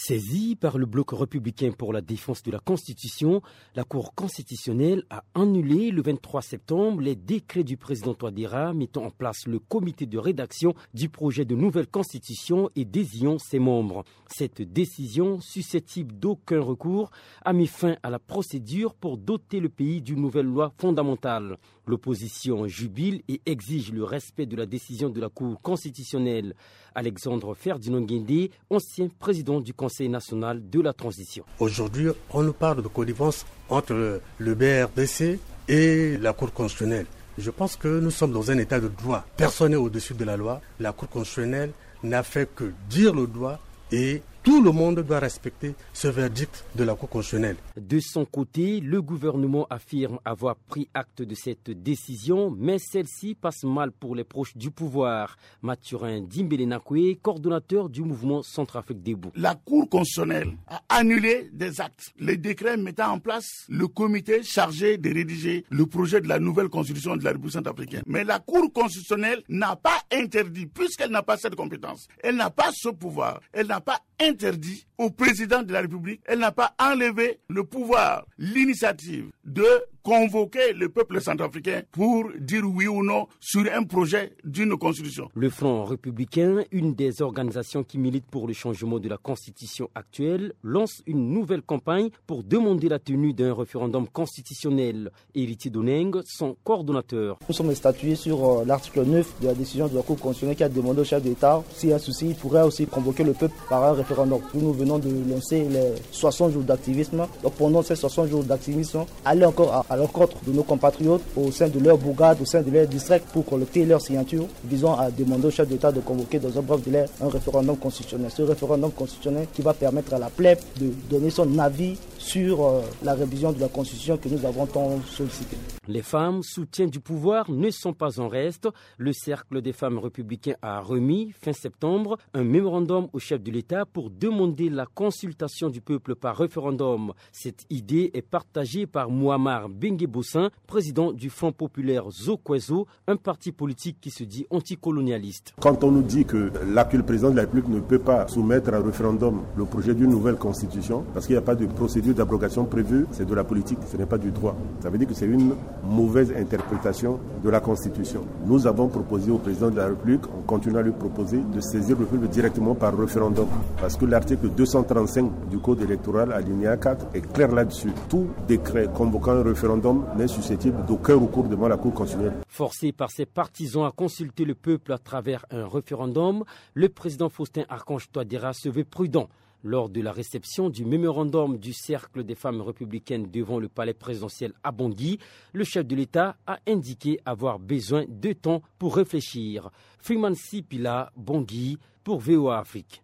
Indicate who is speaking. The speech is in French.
Speaker 1: Saisie par le bloc républicain pour la défense de la Constitution, la Cour constitutionnelle a annulé le 23 septembre les décrets du président Touadéra mettant en place le comité de rédaction du projet de nouvelle Constitution et désignant ses membres. Cette décision, susceptible d'aucun recours, a mis fin à la procédure pour doter le pays d'une nouvelle loi fondamentale. L'opposition jubile et exige le respect de la décision de la Cour constitutionnelle. Alexandre Ferdinand Guindé, ancien président du Conseil national de la transition.
Speaker 2: Aujourd'hui, on nous parle de connivence entre le BRDC et la Cour constitutionnelle. Je pense que nous sommes dans un état de droit. Personne n'est au-dessus de la loi. La Cour constitutionnelle n'a fait que dire le droit et tout le monde doit respecter ce verdict de la Cour constitutionnelle.
Speaker 1: De son côté, le gouvernement affirme avoir pris acte de cette décision, mais celle-ci passe mal pour les proches du pouvoir. Mathurin Dimbelenakwe, coordonnateur du mouvement Centrafrique Debout.
Speaker 3: La Cour constitutionnelle a annulé des actes, les décrets mettant en place le comité chargé de rédiger le projet de la nouvelle constitution de la République centrafricaine. Mais la Cour constitutionnelle n'a pas interdit, puisqu'elle n'a pas cette compétence, elle n'a pas ce pouvoir, elle n'a pas interdit au président de la République, elle n'a pas enlevé le pouvoir, l'initiative de convoquer le peuple centrafricain pour dire oui ou non sur un projet d'une constitution.
Speaker 1: Le Front républicain, une des organisations qui militent pour le changement de la constitution actuelle, lance une nouvelle campagne pour demander la tenue d'un référendum constitutionnel. Héritier Doneng, son coordonnateur.
Speaker 4: Nous sommes statués sur euh, l'article 9 de la décision de la Cour constitutionnelle qui a demandé au chef d'État, s'il y a un souci, il pourrait aussi convoquer le peuple par un référendum. Nous venons de lancer les 60 jours d'activisme. Donc pendant ces 60 jours d'activisme, aller encore à l'encontre de nos compatriotes au sein de leur bourgade, au sein de leur district pour collecter leur signature, visant à demander au chef d'État de convoquer dans un bref délai un référendum constitutionnel. Ce référendum constitutionnel qui va permettre à la plèbe de donner son avis sur euh, la révision de la Constitution que nous avons tant sollicité.
Speaker 1: Les femmes soutiens du pouvoir ne sont pas en reste. Le Cercle des femmes républicains a remis, fin septembre, un mémorandum au chef de l'État pour demander la consultation du peuple par référendum. Cette idée est partagée par Muammar Bengue-Bossin, président du Front populaire Zokwezo, un parti politique qui se dit anticolonialiste.
Speaker 5: Quand on nous dit que l'actuel président de la République ne peut pas soumettre à référendum le projet d'une nouvelle constitution, parce qu'il n'y a pas de procédure d'abrogation prévue, c'est de la politique, ce n'est pas du droit. Ça veut dire que c'est une mauvaise interprétation de la Constitution. Nous avons proposé au président de la République, on continue à lui proposer de saisir le peuple directement par référendum. Parce que l'article 235 du Code électoral, alinéa 4, est clair là-dessus. Tout décret convoquant un référendum n'est susceptible d'aucun recours devant la Cour constitutionnelle.
Speaker 1: Forcé par ses partisans à consulter le peuple à travers un référendum, le président Faustin Archange Touadéra se veut prudent. Lors de la réception du mémorandum du Cercle des femmes républicaines devant le palais présidentiel à Bangui, le chef de l'État a indiqué avoir besoin de temps pour réfléchir. Freeman Sipila, Bangui, pour VOA Afrique.